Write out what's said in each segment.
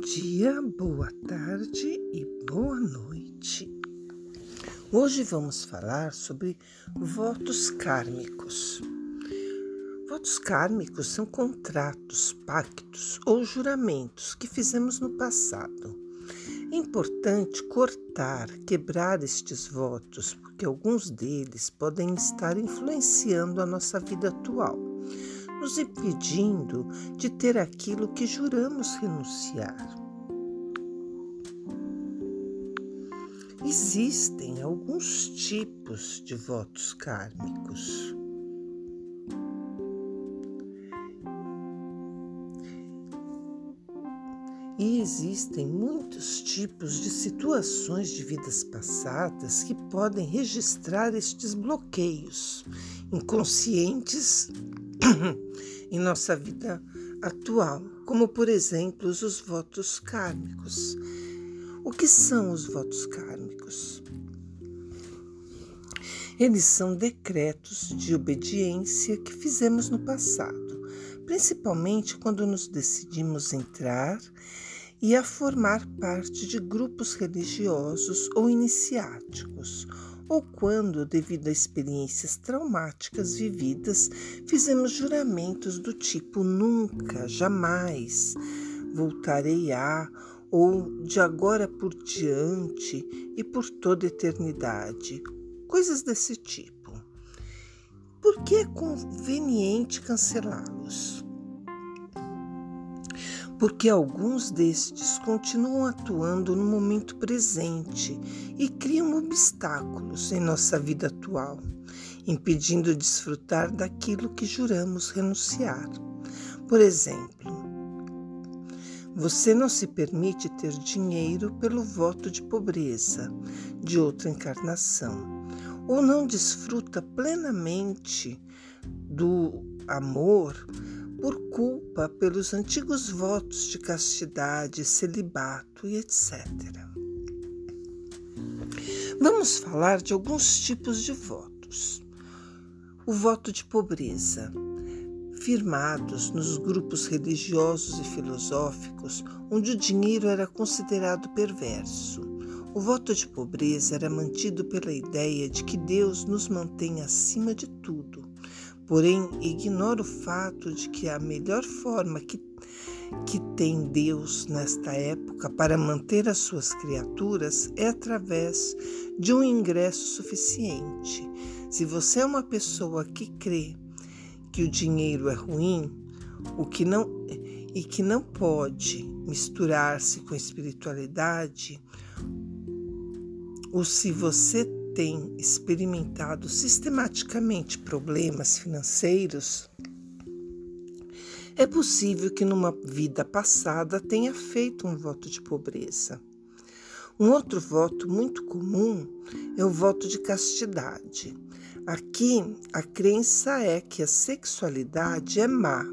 dia, boa tarde e boa noite. Hoje vamos falar sobre votos kármicos. Votos kármicos são contratos, pactos ou juramentos que fizemos no passado. É importante cortar, quebrar estes votos, porque alguns deles podem estar influenciando a nossa vida atual nos impedindo de ter aquilo que juramos renunciar. Existem alguns tipos de votos kármicos. E existem muitos tipos de situações de vidas passadas que podem registrar estes bloqueios inconscientes em nossa vida atual, como por exemplo os votos kármicos. O que são os votos kármicos? Eles são decretos de obediência que fizemos no passado, principalmente quando nos decidimos entrar e a formar parte de grupos religiosos ou iniciáticos ou quando, devido a experiências traumáticas vividas, fizemos juramentos do tipo nunca, jamais, voltarei a, ou de agora por diante e por toda eternidade, coisas desse tipo. Por que é conveniente cancelá-los? porque alguns destes continuam atuando no momento presente e criam obstáculos em nossa vida atual, impedindo desfrutar daquilo que juramos renunciar. Por exemplo, você não se permite ter dinheiro pelo voto de pobreza de outra encarnação, ou não desfruta plenamente do amor por culpa pelos antigos votos de castidade, celibato e etc. Vamos falar de alguns tipos de votos. O voto de pobreza, firmados nos grupos religiosos e filosóficos onde o dinheiro era considerado perverso. O voto de pobreza era mantido pela ideia de que Deus nos mantém acima de tudo Porém, ignora o fato de que a melhor forma que, que tem Deus nesta época para manter as suas criaturas é através de um ingresso suficiente. Se você é uma pessoa que crê que o dinheiro é ruim, o que não e que não pode misturar-se com espiritualidade, ou se você tem experimentado sistematicamente problemas financeiros, é possível que numa vida passada tenha feito um voto de pobreza. Um outro voto muito comum é o voto de castidade. Aqui, a crença é que a sexualidade é má.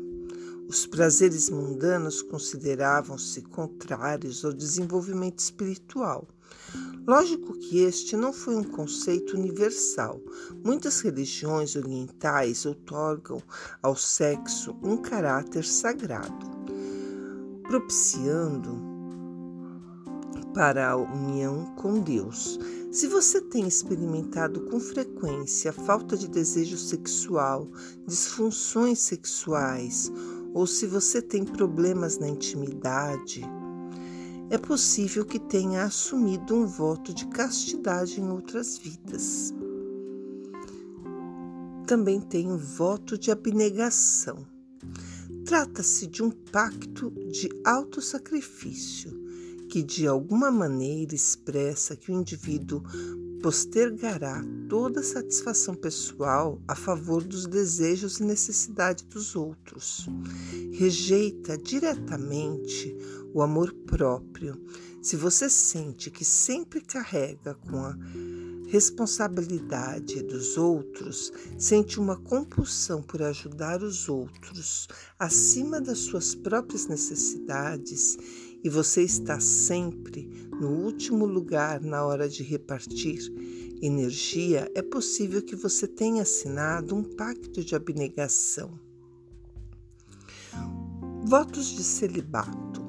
Os prazeres mundanos consideravam-se contrários ao desenvolvimento espiritual. Lógico que este não foi um conceito universal. Muitas religiões orientais outorgam ao sexo um caráter sagrado, propiciando para a união com Deus. Se você tem experimentado com frequência falta de desejo sexual, disfunções sexuais, ou se você tem problemas na intimidade, é possível que tenha assumido um voto de castidade em outras vidas. Também tem o voto de abnegação. Trata-se de um pacto de autossacrifício que de alguma maneira expressa que o indivíduo postergará toda satisfação pessoal a favor dos desejos e necessidades dos outros. Rejeita diretamente o amor próprio. Se você sente que sempre carrega com a responsabilidade dos outros, sente uma compulsão por ajudar os outros acima das suas próprias necessidades e você está sempre no último lugar na hora de repartir energia, é possível que você tenha assinado um pacto de abnegação. Votos de celibato.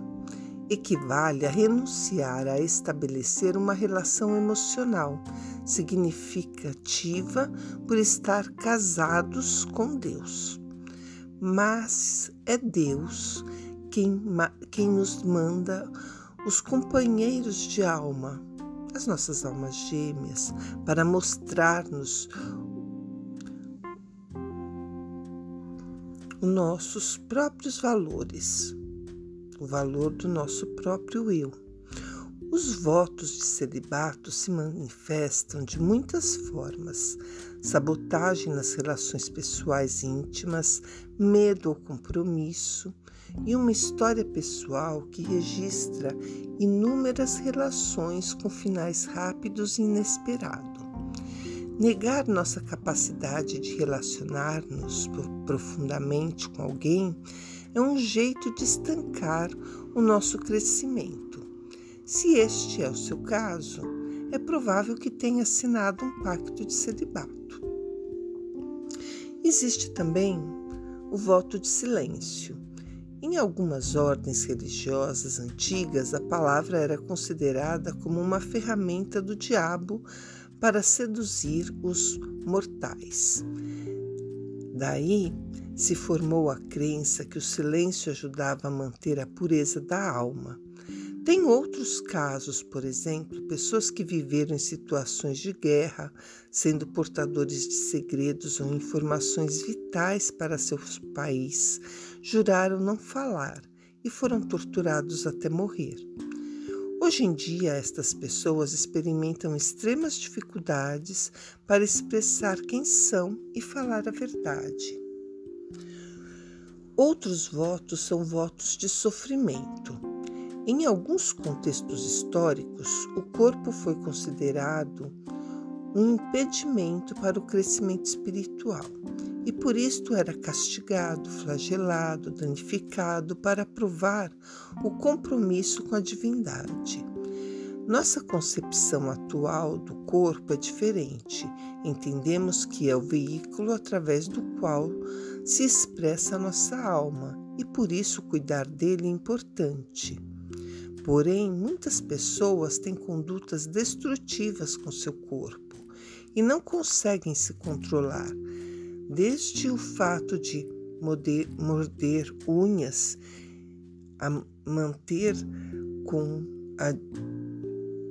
equivale a renunciar a estabelecer uma relação emocional significativa por estar casados com Deus. Mas é Deus quem, quem nos manda os companheiros de alma, as nossas almas gêmeas, para mostrar-nos os nossos próprios valores o valor do nosso próprio eu. Os votos de celibato se manifestam de muitas formas: sabotagem nas relações pessoais íntimas, medo ao compromisso e uma história pessoal que registra inúmeras relações com finais rápidos e inesperados. Negar nossa capacidade de relacionar-nos profundamente com alguém é um jeito de estancar o nosso crescimento. Se este é o seu caso, é provável que tenha assinado um pacto de celibato. Existe também o voto de silêncio. Em algumas ordens religiosas antigas, a palavra era considerada como uma ferramenta do diabo para seduzir os mortais. Daí se formou a crença que o silêncio ajudava a manter a pureza da alma. Tem outros casos, por exemplo, pessoas que viveram em situações de guerra, sendo portadores de segredos ou informações vitais para seu país, juraram não falar e foram torturados até morrer. Hoje em dia, estas pessoas experimentam extremas dificuldades para expressar quem são e falar a verdade. Outros votos são votos de sofrimento. Em alguns contextos históricos, o corpo foi considerado um impedimento para o crescimento espiritual e por isto era castigado, flagelado, danificado para provar o compromisso com a divindade. Nossa concepção atual do corpo é diferente. Entendemos que é o veículo através do qual se expressa a nossa alma e por isso cuidar dele é importante. Porém, muitas pessoas têm condutas destrutivas com seu corpo e não conseguem se controlar, desde o fato de morder, morder unhas a manter com a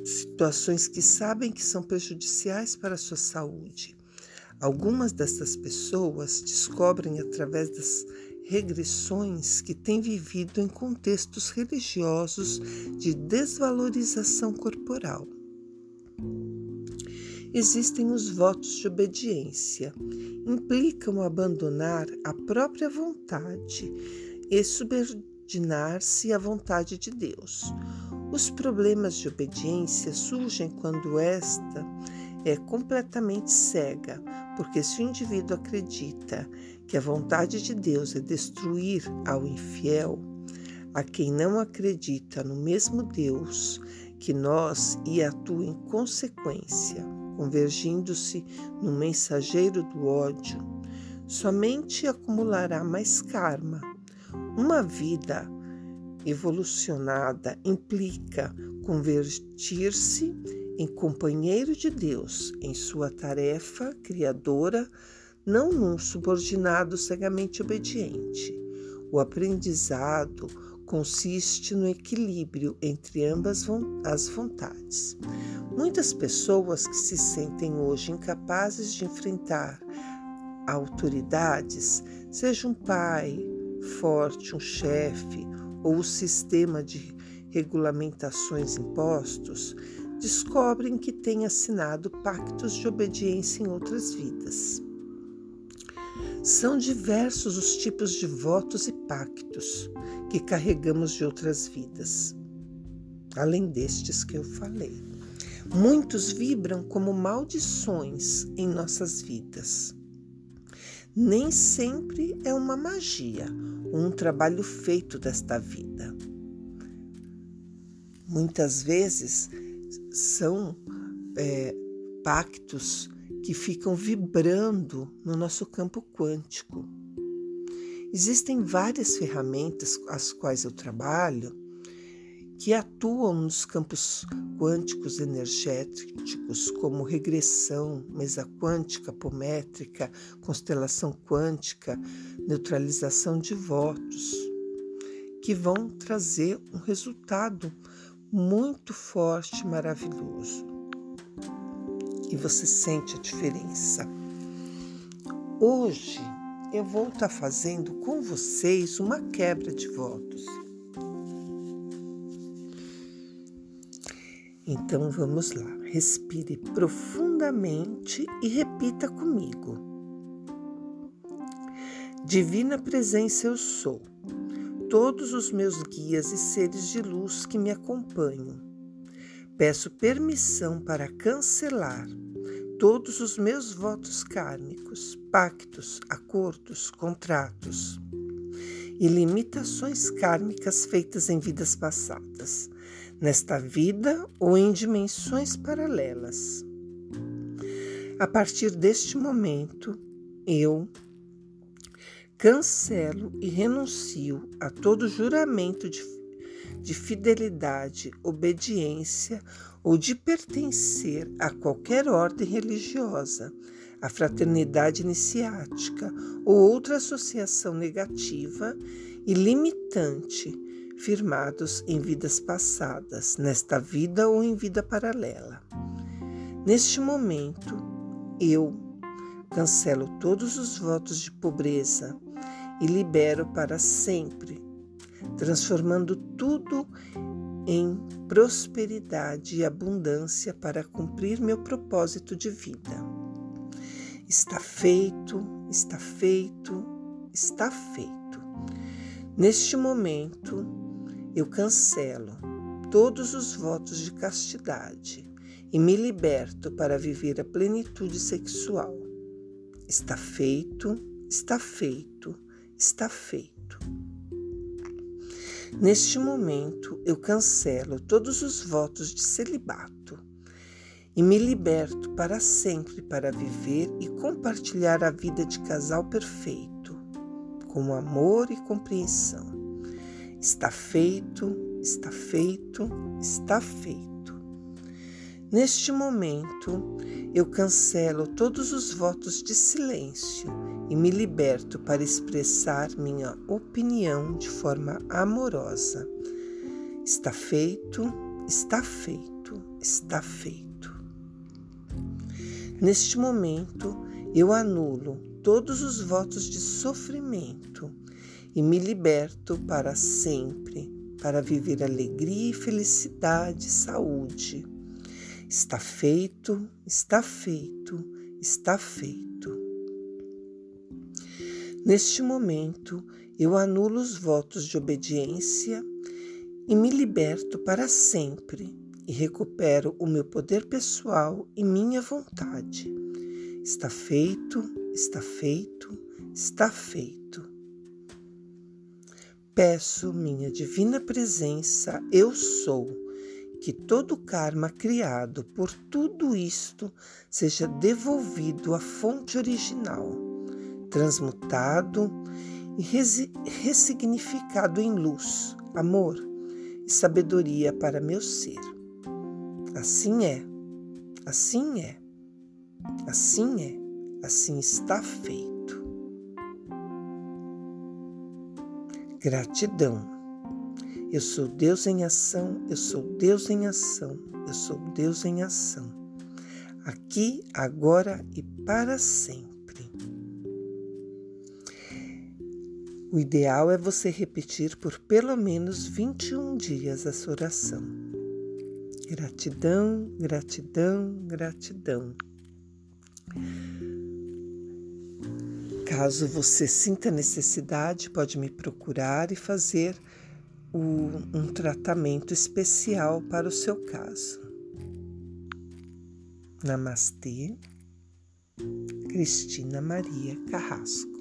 situações que sabem que são prejudiciais para a sua saúde. Algumas dessas pessoas descobrem através das regressões que têm vivido em contextos religiosos de desvalorização corporal. Existem os votos de obediência, implicam abandonar a própria vontade e subordinar-se à vontade de Deus. Os problemas de obediência surgem quando esta é completamente cega, porque se o indivíduo acredita que a vontade de Deus é destruir ao infiel, a quem não acredita no mesmo Deus que nós e atua em consequência, convergindo-se no mensageiro do ódio, somente acumulará mais karma. Uma vida evolucionada implica convertir-se em companheiro de Deus em sua tarefa criadora, não num subordinado cegamente obediente. O aprendizado consiste no equilíbrio entre ambas as vontades. Muitas pessoas que se sentem hoje incapazes de enfrentar autoridades, seja um pai forte, um chefe ou o sistema de regulamentações impostos, descobrem que têm assinado pactos de obediência em outras vidas. São diversos os tipos de votos e pactos que carregamos de outras vidas, além destes que eu falei. Muitos vibram como maldições em nossas vidas. Nem sempre é uma magia, um trabalho feito desta vida. Muitas vezes são é, pactos que ficam vibrando no nosso campo quântico. Existem várias ferramentas as quais eu trabalho que atuam nos campos quânticos energéticos, como regressão, mesa quântica, apométrica, constelação quântica, neutralização de votos, que vão trazer um resultado muito forte, maravilhoso. E você sente a diferença. Hoje eu vou estar fazendo com vocês uma quebra de votos. Então vamos lá, respire profundamente e repita comigo. Divina presença eu sou, todos os meus guias e seres de luz que me acompanham. Peço permissão para cancelar todos os meus votos kármicos, pactos, acordos, contratos e limitações kármicas feitas em vidas passadas nesta vida ou em dimensões paralelas. A partir deste momento, eu cancelo e renuncio a todo juramento de, de fidelidade, obediência ou de pertencer a qualquer ordem religiosa, a fraternidade iniciática ou outra associação negativa e limitante firmados em vidas passadas, nesta vida ou em vida paralela. Neste momento, eu cancelo todos os votos de pobreza e libero para sempre, transformando tudo em prosperidade e abundância para cumprir meu propósito de vida. Está feito, está feito, está feito. Neste momento, eu cancelo todos os votos de castidade e me liberto para viver a plenitude sexual. Está feito, está feito, está feito. Neste momento, eu cancelo todos os votos de celibato e me liberto para sempre para viver e compartilhar a vida de casal perfeito, com amor e compreensão. Está feito, está feito, está feito. Neste momento, eu cancelo todos os votos de silêncio e me liberto para expressar minha opinião de forma amorosa. Está feito, está feito, está feito. Neste momento, eu anulo todos os votos de sofrimento e me liberto para sempre para viver alegria e felicidade, saúde. Está feito, está feito, está feito. Neste momento, eu anulo os votos de obediência e me liberto para sempre e recupero o meu poder pessoal e minha vontade. Está feito, está feito, está feito. Peço minha divina presença, eu sou, que todo karma criado por tudo isto seja devolvido à fonte original, transmutado e ressignificado em luz, amor e sabedoria para meu ser. Assim é, assim é, assim é, assim está feito. Gratidão. Eu sou Deus em ação, eu sou Deus em ação, eu sou Deus em ação. Aqui, agora e para sempre. O ideal é você repetir por pelo menos 21 dias essa oração. Gratidão, gratidão, gratidão. Caso você sinta necessidade, pode me procurar e fazer um tratamento especial para o seu caso. Namastê, Cristina Maria Carrasco.